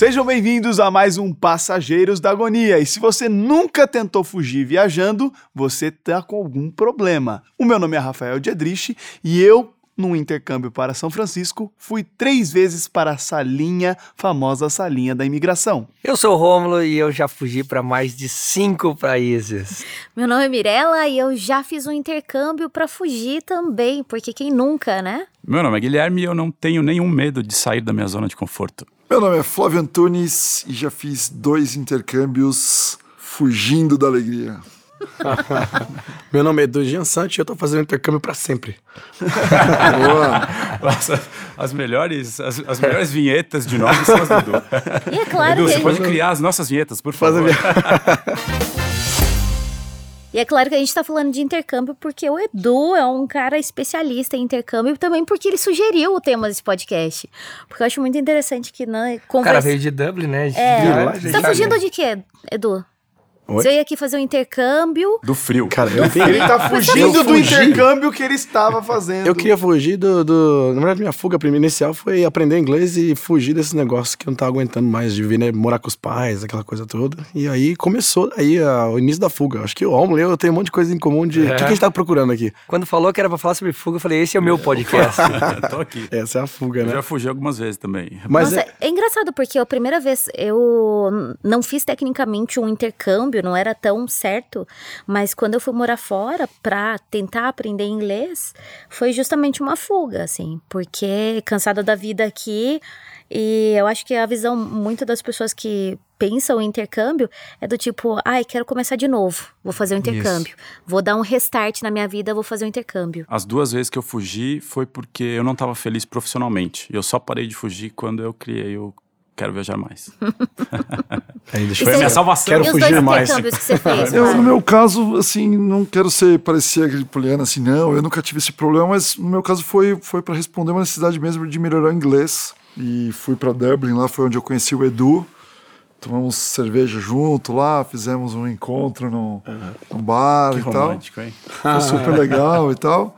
Sejam bem-vindos a mais um Passageiros da Agonia. E se você nunca tentou fugir viajando, você tá com algum problema. O meu nome é Rafael Diedrich e eu num intercâmbio para São Francisco, fui três vezes para a salinha, famosa salinha da imigração. Eu sou o Rômulo e eu já fugi para mais de cinco países. Meu nome é Mirella e eu já fiz um intercâmbio para fugir também, porque quem nunca, né? Meu nome é Guilherme e eu não tenho nenhum medo de sair da minha zona de conforto. Meu nome é Flávio Antunes e já fiz dois intercâmbios fugindo da alegria. Meu nome é Edu Giansante e eu tô fazendo intercâmbio para sempre. Nossa, as melhores, as, as, melhores vinhetas de nomes são as do Edu. E é claro Edu, que... você pode criar as nossas vinhetas, por favor. E é claro que a gente tá falando de intercâmbio porque o Edu é um cara especialista em intercâmbio e também porque ele sugeriu o tema desse podcast. Porque eu acho muito interessante que, né, conversa... O cara veio de Dublin, né? É. Você tá fugindo de quê, Edu? Oi? Você ia aqui fazer um intercâmbio. Do frio. Cara, eu ele tá fugindo do intercâmbio que ele estava fazendo. Eu queria fugir do, do. Na verdade, minha fuga inicial foi aprender inglês e fugir desse negócio que eu não tava aguentando mais, de vir, né, morar com os pais, aquela coisa toda. E aí começou aí a, o início da fuga. Acho que o Romulo eu tenho um monte de coisa em comum de. O é. que, que, a gente tava procurando aqui? Quando falou que era pra falar sobre fuga, eu falei, esse é o meu podcast. Tô aqui. Essa é a fuga, né? Eu já fugi algumas vezes também. Mas Nossa, é... é engraçado porque a primeira vez eu não fiz tecnicamente um intercâmbio, não era tão certo, mas quando eu fui morar fora para tentar aprender inglês, foi justamente uma fuga, assim, porque cansada da vida aqui, e eu acho que a visão muito das pessoas que pensam em intercâmbio é do tipo, ai, quero começar de novo, vou fazer um intercâmbio. Isso. Vou dar um restart na minha vida, vou fazer um intercâmbio. As duas vezes que eu fugi foi porque eu não estava feliz profissionalmente. Eu só parei de fugir quando eu criei o quero viajar mais. Aí, Foi a minha salvação. Quero fugir mais. Que você fez, eu, no meu caso, assim, não quero ser parecer aquele poliana assim, não, eu nunca tive esse problema, mas no meu caso foi, foi para responder uma necessidade mesmo de melhorar o inglês. E fui para Dublin, lá foi onde eu conheci o Edu. Tomamos cerveja junto lá, fizemos um encontro no, uhum. no bar que e tal. Hein? Foi super legal e tal.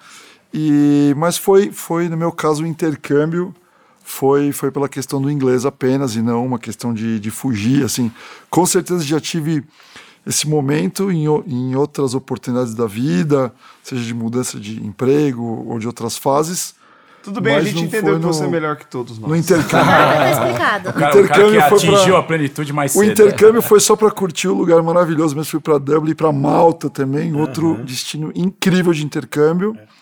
E, mas foi, foi, no meu caso, um intercâmbio foi, foi pela questão do inglês apenas e não uma questão de, de fugir. Assim, com certeza já tive esse momento em, em outras oportunidades da vida, seja de mudança de emprego ou de outras fases. Tudo bem, a gente entendeu que você é melhor que todos nós. No intercâmbio. Ah, tá explicado. O, cara, intercâmbio o cara que atingiu pra, a plenitude mais cedo. O intercâmbio foi só para curtir o lugar maravilhoso, mas fui para Dublin e para Malta também, outro uhum. destino incrível de intercâmbio. É.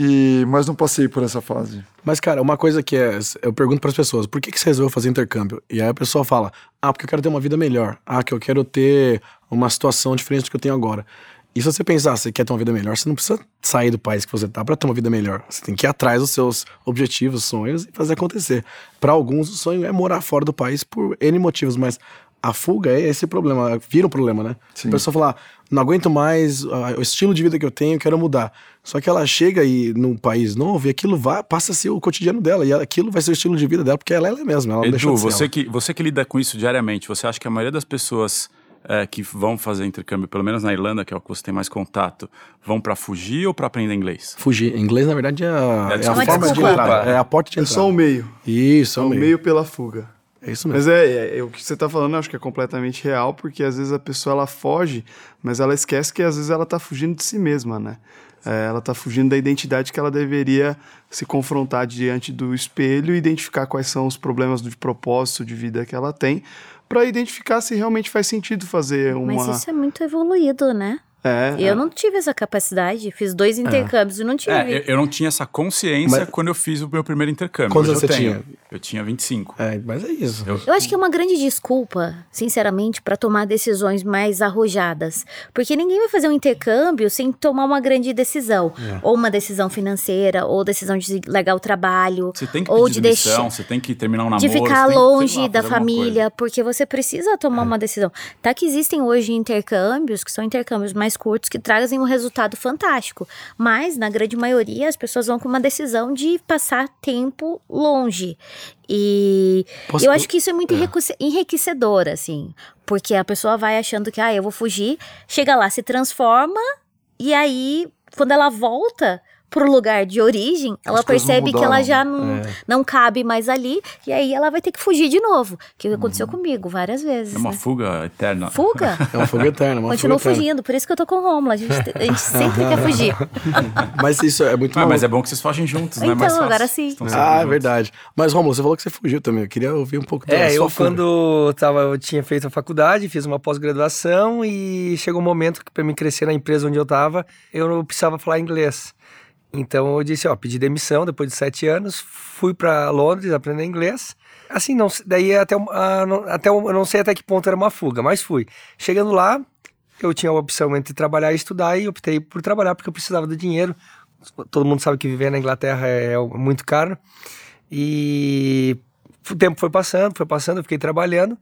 E, mas não passei por essa fase. Mas, cara, uma coisa que é. Eu pergunto para as pessoas, por que, que você resolveu fazer intercâmbio? E aí a pessoa fala, ah, porque eu quero ter uma vida melhor. Ah, que eu quero ter uma situação diferente do que eu tenho agora. E se você pensar, você quer ter uma vida melhor, você não precisa sair do país que você tá para ter uma vida melhor. Você tem que ir atrás dos seus objetivos, sonhos e fazer acontecer. Para alguns, o sonho é morar fora do país por N motivos, mas a fuga é esse problema, vira um problema, né? Sim. A pessoa fala, ah, não aguento mais o estilo de vida que eu tenho, quero mudar. Só que ela chega aí num país novo e aquilo vai, passa a ser o cotidiano dela. E aquilo vai ser o estilo de vida dela, porque ela é ela mesma. Ela Edu, você, ela. que, você que lida com isso diariamente, você acha que a maioria das pessoas é, que vão fazer intercâmbio, pelo menos na Irlanda, que é o que você tem mais contato, vão para fugir ou para aprender inglês? Fugir. Inglês, na verdade, é a, é, é a forma de entrada. É a porta de entrada. É só o meio. Isso, é o meio. meio pela fuga. É isso mesmo. Mas é, é, é, o que você está falando, eu acho que é completamente real, porque às vezes a pessoa ela foge, mas ela esquece que às vezes ela está fugindo de si mesma, né? É, ela está fugindo da identidade que ela deveria se confrontar diante do espelho e identificar quais são os problemas de propósito de vida que ela tem, para identificar se realmente faz sentido fazer uma. Mas isso é muito evoluído, né? É, eu é. não tive essa capacidade. Fiz dois é. intercâmbios é. e não tive. É, eu não tinha essa consciência mas, quando eu fiz o meu primeiro intercâmbio. Quando você tinha? Eu tinha 25. É, mas é isso. Eu, eu acho que é uma grande desculpa, sinceramente, para tomar decisões mais arrojadas. Porque ninguém vai fazer um intercâmbio sem tomar uma grande decisão. É. Ou uma decisão financeira, ou decisão de largar o trabalho. Você tem que ou de deixar, você tem que terminar um namoro. De ficar longe lá, da família, porque você precisa tomar uma decisão. Tá que existem hoje intercâmbios, que são intercâmbios mais curtos, que trazem um resultado fantástico. Mas, na grande maioria, as pessoas vão com uma decisão de passar tempo longe. E Posso... eu acho que isso é muito é. enriquecedor, assim. Porque a pessoa vai achando que, ah, eu vou fugir, chega lá, se transforma, e aí, quando ela volta, pro lugar de origem, ela percebe que ela já não, não cabe mais ali, e aí ela vai ter que fugir de novo. Que aconteceu comigo várias vezes. É uma né? fuga eterna. Fuga? É uma fuga eterna, uma Continuo fuga eterna. fugindo, por isso que eu tô com o Romulo. A gente, a gente sempre quer fugir. Mas isso é muito Ah, maluco. mas é bom que vocês fogem juntos, né? Então, Mais fácil. agora sim. Ah, é verdade. Mas, Romulo, você falou que você fugiu também. Eu queria ouvir um pouco da É, sua eu fuga. quando tava, eu tinha feito a faculdade, fiz uma pós-graduação e chegou um momento que para mim crescer na empresa onde eu tava, eu não precisava falar inglês. Então eu disse, ó, pedi demissão depois de sete anos, fui para Londres aprender inglês. Assim, não, daí até, até eu não sei até que ponto era uma fuga, mas fui. Chegando lá, eu tinha a opção entre trabalhar e estudar e optei por trabalhar porque eu precisava do dinheiro. Todo mundo sabe que viver na Inglaterra é muito caro. E o tempo foi passando, foi passando, eu fiquei trabalhando.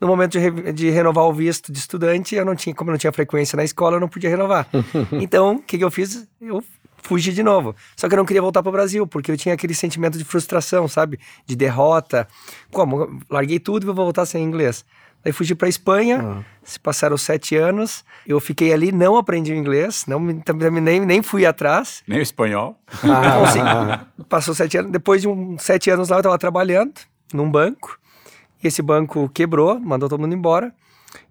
No momento de, re- de renovar o visto de estudante, eu não tinha, como eu não tinha frequência na escola, eu não podia renovar. então, o que, que eu fiz? Eu fugi de novo. Só que eu não queria voltar para o Brasil, porque eu tinha aquele sentimento de frustração, sabe? De derrota. Como? Larguei tudo e vou voltar sem inglês. Daí fugi para Espanha, se passaram sete anos, eu fiquei ali, não aprendi inglês, não me- também nem, nem fui atrás. Nem o espanhol. Então, assim, passou sete anos. Depois de uns sete anos lá, eu estava trabalhando num banco. E esse banco quebrou, mandou todo mundo embora.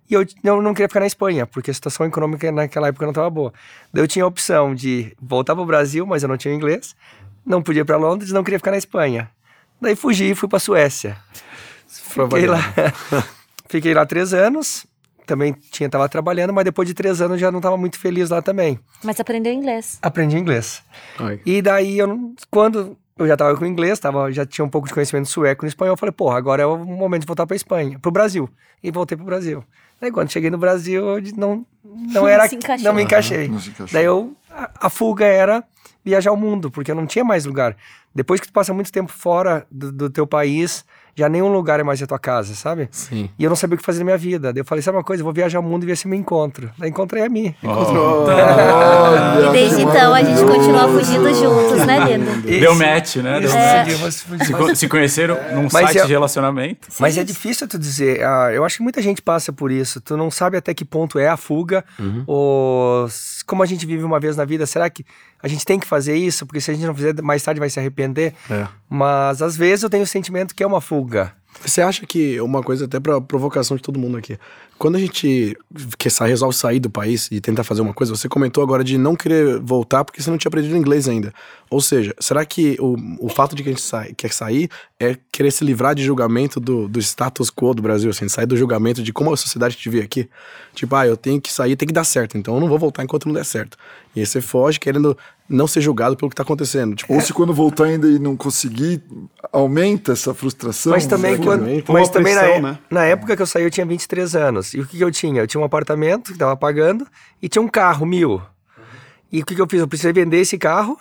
E eu, eu não queria ficar na Espanha, porque a situação econômica naquela época não estava boa. Daí eu tinha a opção de voltar para o Brasil, mas eu não tinha inglês. Não podia ir para Londres, não queria ficar na Espanha. Daí fugi e fui para a Suécia. Fiquei lá, fiquei lá três anos. Também tinha estava trabalhando, mas depois de três anos já não estava muito feliz lá também. Mas aprendeu inglês. Aprendi inglês. Ai. E daí, eu não- quando eu já estava com inglês, tava, já tinha um pouco de conhecimento sueco e espanhol, eu falei, porra, agora é o momento de voltar para Espanha, para o Brasil. E voltei para o Brasil. Daí, quando cheguei no Brasil, eu não, não era. não me encaixei. não se encaixou. Daí, eu, a, a fuga era viajar o mundo, porque eu não tinha mais lugar. Depois que tu passa muito tempo fora do, do teu país, já nenhum lugar é mais a tua casa, sabe? Sim. E eu não sabia o que fazer na minha vida. Daí eu falei, sabe uma coisa? Eu vou viajar o mundo e ver se me encontro. Daí encontrei a mim. E desde então a gente continua fugindo juntos, né, lindo? Deu match, né? Deu foi- Se, co- se conheceram num Mas site é- de relacionamento. Mas é difícil tu dizer. ah, eu acho que muita gente passa por isso. Tu não sabe até que ponto é a fuga. Ou s- como a gente vive uma vez na vida, será que a gente tem que fazer isso? Porque se a gente não fizer, mais tarde vai se arrepender. É. Mas às vezes eu tenho o sentimento que é uma fuga. Você acha que uma coisa até pra provocação de todo mundo aqui, quando a gente quer sair, resolve sair do país e tentar fazer uma coisa, você comentou agora de não querer voltar porque você não tinha aprendido inglês ainda. Ou seja, será que o, o fato de que a gente sai, quer sair é querer se livrar de julgamento do, do status quo do Brasil, assim, sair do julgamento de como a sociedade te vê aqui? Tipo, ah, eu tenho que sair, tem que dar certo, então eu não vou voltar enquanto não der certo. E aí você foge querendo não ser julgado pelo que tá acontecendo. Tipo, Ou se quando voltar ainda e não conseguir, aumenta essa frustração. Mas também, quando, mas também na, pressão, é- né? na época que eu saí, eu tinha 23 anos. E o que, que eu tinha? Eu tinha um apartamento que tava pagando e tinha um carro, mil. E o que, que eu fiz? Eu precisei vender esse carro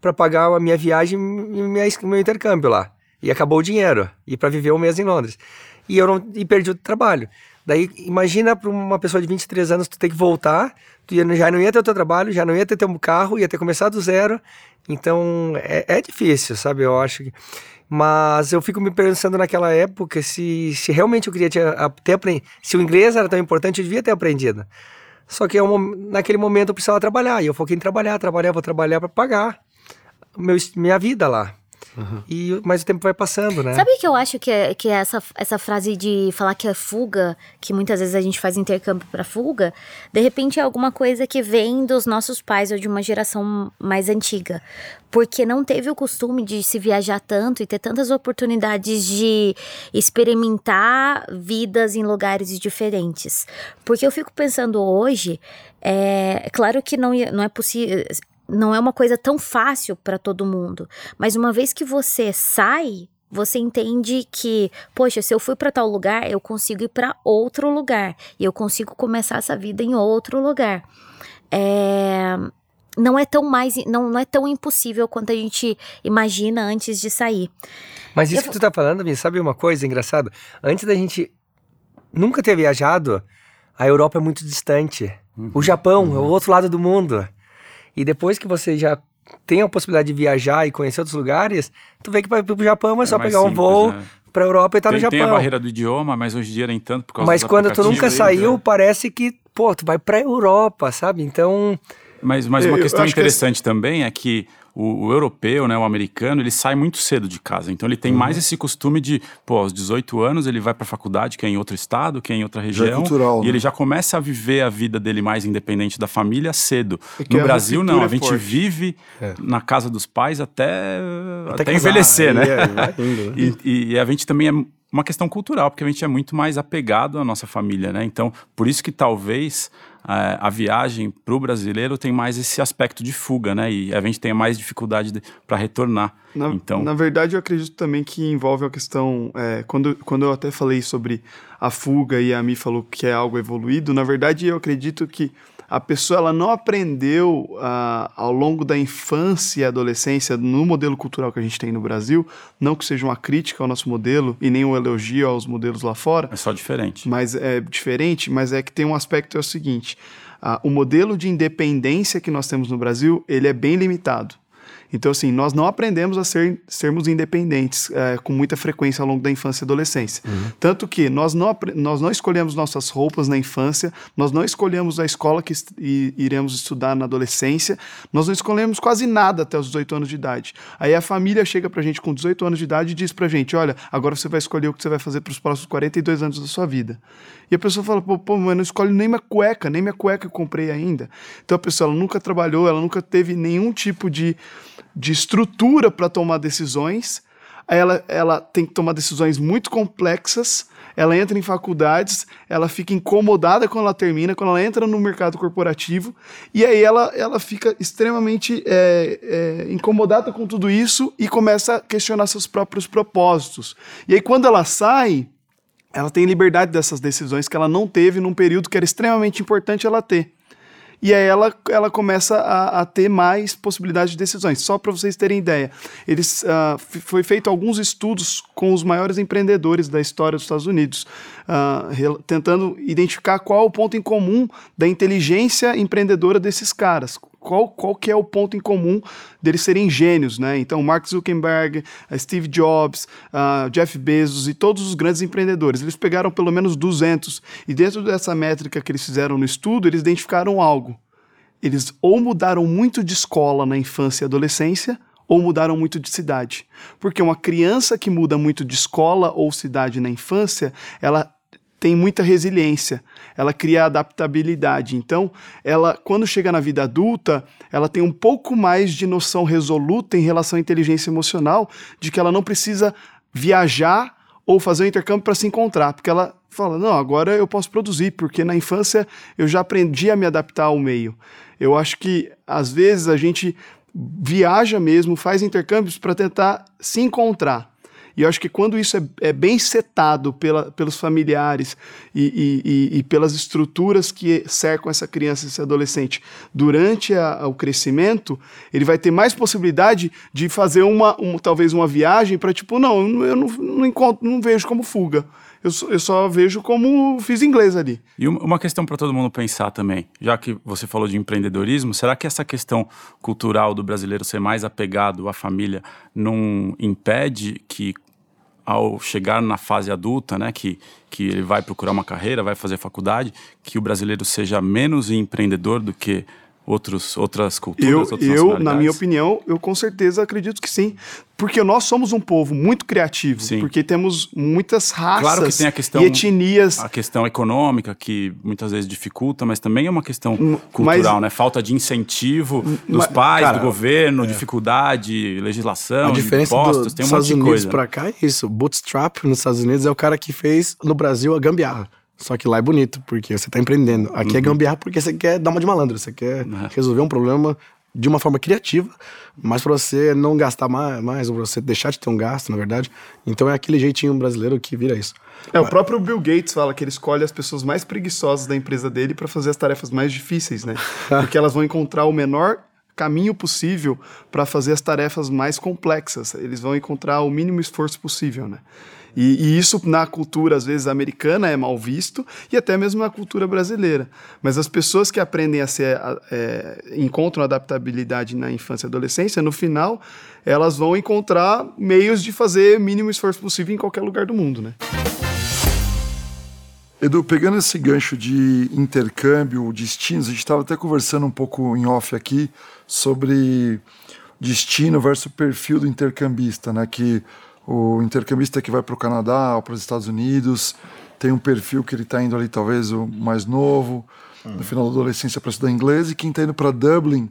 para pagar a minha viagem e minha, meu intercâmbio lá. E acabou o dinheiro. E para viver um mês em Londres. E eu não, e perdi o trabalho. Daí, imagina para uma pessoa de 23 anos, tu ter que voltar, tu já não ia ter o teu trabalho, já não ia ter teu carro, ia ter começado do zero. Então, é, é difícil, sabe? Eu acho que... Mas eu fico me pensando naquela época se, se realmente eu queria ter, ter aprendido. Se o inglês era tão importante, eu devia ter aprendido. Só que eu, naquele momento eu precisava trabalhar. E eu foquei em trabalhar, trabalhar, vou trabalhar para pagar meu, minha vida lá. E, mas o tempo vai passando, né? Sabe o que eu acho que é, que é essa, essa frase de falar que é fuga, que muitas vezes a gente faz intercâmbio para fuga, de repente é alguma coisa que vem dos nossos pais ou de uma geração mais antiga. Porque não teve o costume de se viajar tanto e ter tantas oportunidades de experimentar vidas em lugares diferentes. Porque eu fico pensando hoje, é é claro que não, não é possível não é uma coisa tão fácil para todo mundo, mas uma vez que você sai, você entende que, poxa, se eu fui para tal lugar, eu consigo ir para outro lugar e eu consigo começar essa vida em outro lugar. É, não é tão mais, não, não é tão impossível quanto a gente imagina antes de sair. Mas isso Eu que tu tá falando, Mi, sabe uma coisa engraçada? Antes da gente nunca ter viajado, a Europa é muito distante. O Japão é o outro lado do mundo. E depois que você já tem a possibilidade de viajar e conhecer outros lugares, tu vê que para pro Japão é só mais pegar um simples, voo né? pra Europa e tá no tem, Japão. tem a barreira do idioma, mas hoje em dia nem tanto por causa Mas quando tu nunca saiu, né? parece que, pô, tu vai pra Europa, sabe? Então, Mas, mas uma Eu- questão que interessante também é que o, o, europeu, né, o americano, ele sai muito cedo de casa. Então ele tem uhum. mais esse costume de, pô, aos 18 anos ele vai para a faculdade, que é em outro estado, que é em outra região. Já é cultural, e né? ele já começa a viver a vida dele mais independente da família cedo. No Brasil, não. A gente forte. vive é. na casa dos pais até, até, até envelhecer, né? É, né? e, e a gente também é uma questão cultural, porque a gente é muito mais apegado à nossa família, né? Então, por isso que talvez é, a viagem para o brasileiro tem mais esse aspecto de fuga, né? E a gente tem mais dificuldade para retornar. Na, então, na verdade, eu acredito também que envolve a questão. É, quando, quando eu até falei sobre a fuga e a Mi falou que é algo evoluído, na verdade, eu acredito que a pessoa ela não aprendeu uh, ao longo da infância e adolescência no modelo cultural que a gente tem no Brasil, não que seja uma crítica ao nosso modelo e nem um elogio aos modelos lá fora. É só diferente. Mas é diferente, mas é que tem um aspecto é o seguinte, uh, o modelo de independência que nós temos no Brasil, ele é bem limitado. Então, assim, nós não aprendemos a ser, sermos independentes é, com muita frequência ao longo da infância e adolescência. Uhum. Tanto que nós não, nós não escolhemos nossas roupas na infância, nós não escolhemos a escola que iremos estudar na adolescência, nós não escolhemos quase nada até os 18 anos de idade. Aí a família chega pra gente com 18 anos de idade e diz pra gente: olha, agora você vai escolher o que você vai fazer para os próximos 42 anos da sua vida. E a pessoa fala: pô, pô mas eu não escolho nem minha cueca, nem minha cueca eu comprei ainda. Então a pessoa ela nunca trabalhou, ela nunca teve nenhum tipo de de estrutura para tomar decisões. Ela, ela tem que tomar decisões muito complexas. Ela entra em faculdades, ela fica incomodada quando ela termina, quando ela entra no mercado corporativo, e aí ela, ela fica extremamente é, é, incomodada com tudo isso e começa a questionar seus próprios propósitos. E aí, quando ela sai, ela tem liberdade dessas decisões que ela não teve num período que era extremamente importante ela ter. E aí ela, ela começa a, a ter mais possibilidades de decisões. Só para vocês terem ideia, eles uh, foi feito alguns estudos com os maiores empreendedores da história dos Estados Unidos, uh, tentando identificar qual o ponto em comum da inteligência empreendedora desses caras qual, qual que é o ponto em comum deles serem gênios, né? Então, Mark Zuckerberg, Steve Jobs, uh, Jeff Bezos e todos os grandes empreendedores, eles pegaram pelo menos 200 e dentro dessa métrica que eles fizeram no estudo, eles identificaram algo. Eles ou mudaram muito de escola na infância e adolescência, ou mudaram muito de cidade. Porque uma criança que muda muito de escola ou cidade na infância, ela tem muita resiliência, ela cria adaptabilidade. Então, ela quando chega na vida adulta, ela tem um pouco mais de noção resoluta em relação à inteligência emocional, de que ela não precisa viajar ou fazer um intercâmbio para se encontrar, porque ela fala: "Não, agora eu posso produzir, porque na infância eu já aprendi a me adaptar ao meio". Eu acho que às vezes a gente viaja mesmo, faz intercâmbios para tentar se encontrar. E eu acho que quando isso é, é bem setado pela, pelos familiares e, e, e, pelas estruturas que cercam essa criança, esse adolescente, durante a, o crescimento, ele vai ter mais possibilidade de fazer uma, um, talvez uma viagem para tipo, não, eu não, não, encontro, não vejo como fuga. Eu eu só, vejo como fiz inglês ali. E uma questão para todo mundo pensar também, já que você falou de empreendedorismo, será que essa questão cultural do brasileiro ser mais apegado à família não impede que ao chegar na fase adulta, né, que, que ele vai procurar uma carreira, vai fazer faculdade, que o brasileiro seja menos empreendedor do que outros, outras culturas, eu, outras Eu, na minha opinião, eu com certeza acredito que sim. Porque nós somos um povo muito criativo, sim. porque temos muitas raças claro que tem a questão, e etnias. A questão econômica, que muitas vezes dificulta, mas também é uma questão cultural, mas, né? Falta de incentivo dos mas, pais, cara, do governo, é. dificuldade, legislação, a diferença impostos, do, tem um Estados monte de Unidos para cá é isso. Bootstrap nos Estados Unidos é o cara que fez no Brasil a gambiarra. Só que lá é bonito, porque você está empreendendo. Aqui é uhum. é gambiarra porque você quer dar uma de malandro, você quer uhum. resolver um problema de uma forma criativa, mas para você não gastar mais, mais, ou você deixar de ter um gasto, na verdade. Então é aquele jeitinho brasileiro que vira isso. É, o próprio Bill Gates fala que ele escolhe as pessoas mais preguiçosas da empresa dele para fazer as tarefas mais difíceis, né? Porque elas vão encontrar o menor caminho possível para fazer as tarefas mais complexas. Eles vão encontrar o mínimo esforço possível, né? E, e, isso na cultura, às vezes, americana é mal visto e até mesmo na cultura brasileira. Mas as pessoas que aprendem a ser, é, encontram adaptabilidade na infância e adolescência, no final, elas vão encontrar meios de fazer o mínimo esforço possível em qualquer lugar do mundo, né? Edu, pegando esse gancho de intercâmbio, destinos, a gente estava até conversando um pouco em off aqui sobre destino versus perfil do intercambista, né? Que o intercambista que vai para o Canadá ou para os Estados Unidos tem um perfil que ele está indo ali, talvez o mais novo, no final da adolescência para estudar inglês, e quem está indo para Dublin,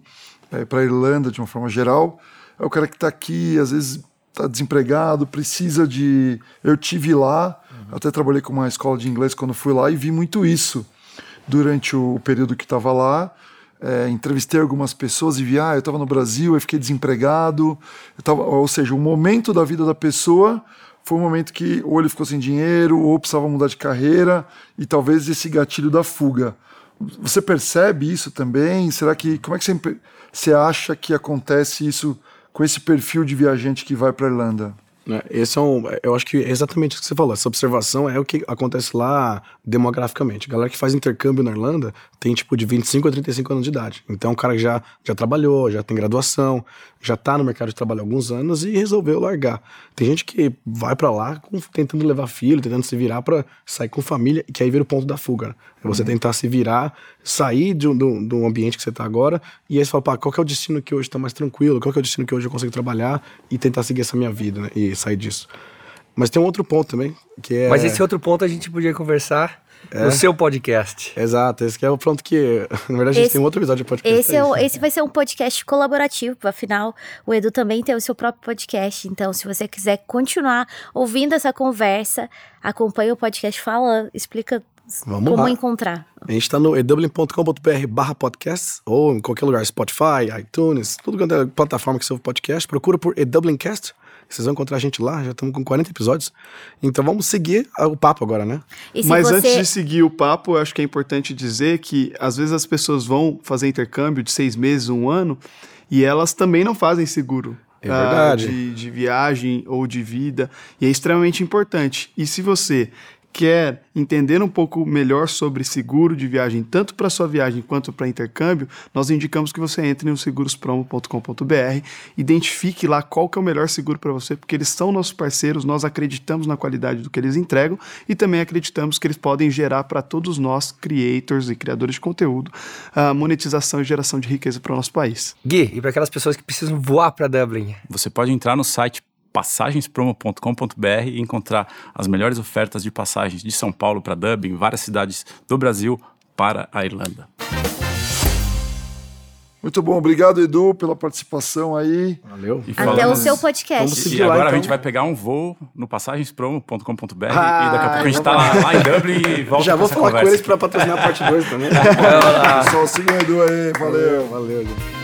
é, para Irlanda de uma forma geral, é o cara que está aqui, às vezes está desempregado, precisa de. Eu tive lá, uhum. até trabalhei com uma escola de inglês quando fui lá e vi muito isso durante o período que estava lá. É, entrevistei algumas pessoas e vi, ah, eu estava no Brasil, eu fiquei desempregado. Eu tava, ou seja, o momento da vida da pessoa foi um momento que ou ele ficou sem dinheiro, ou precisava mudar de carreira, e talvez esse gatilho da fuga. Você percebe isso também? Será que. Como é que você, você acha que acontece isso com esse perfil de viajante que vai para a Irlanda? Né, esse é um, eu acho que é exatamente o que você falou. Essa observação é o que acontece lá demograficamente. A galera que faz intercâmbio na Irlanda tem tipo de 25 a 35 anos de idade. Então, o cara já, já trabalhou, já tem graduação, já tá no mercado de trabalho há alguns anos e resolveu largar. Tem gente que vai para lá com, tentando levar filho, tentando se virar para sair com família, que aí vira o ponto da fuga. É você uhum. tentar se virar, sair de um, de um ambiente que você tá agora e aí você fala, pá, qual que é o destino que hoje tá mais tranquilo? Qual que é o destino que hoje eu consigo trabalhar e tentar seguir essa minha vida né? e sair disso. Mas tem um outro ponto também, que é... Mas esse outro ponto a gente podia conversar é. no seu podcast. Exato, esse que é o pronto que. Na verdade, a gente esse, tem um outro episódio de podcast. Esse, é o, esse vai ser um podcast colaborativo, afinal, o Edu também tem o seu próprio podcast. Então, se você quiser continuar ouvindo essa conversa, acompanhe o podcast, fala, explica Vamos como lá. encontrar. A gente está no edublin.com.br barra podcast, ou em qualquer lugar, Spotify, iTunes, tudo quanto é plataforma que você ouve podcast, procura por Edublincast. Vocês vão encontrar a gente lá, já estamos com 40 episódios. Então vamos seguir o papo agora, né? Mas você... antes de seguir o papo, eu acho que é importante dizer que às vezes as pessoas vão fazer intercâmbio de seis meses, um ano, e elas também não fazem seguro. É verdade. De, de viagem ou de vida. E é extremamente importante. E se você quer entender um pouco melhor sobre seguro de viagem, tanto para sua viagem quanto para intercâmbio, nós indicamos que você entre no segurospromo.com.br, identifique lá qual que é o melhor seguro para você, porque eles são nossos parceiros, nós acreditamos na qualidade do que eles entregam e também acreditamos que eles podem gerar para todos nós, creators e criadores de conteúdo, a monetização e geração de riqueza para o nosso país. Gui, e para aquelas pessoas que precisam voar para Dublin? Você pode entrar no site passagenspromo.com.br e encontrar as melhores ofertas de passagens de São Paulo para Dublin, várias cidades do Brasil para a Irlanda. Muito bom, obrigado Edu pela participação aí. Valeu. E Até o seu podcast. E agora então. a gente vai pegar um voo no passagenspromo.com.br ah, e daqui a pouco a gente está lá, lá, em Dublin e volta Já vou falar com eles para patrocinar a parte 2 também. Pessoal, sigam o Edu aí, valeu. Valeu, valeu gente.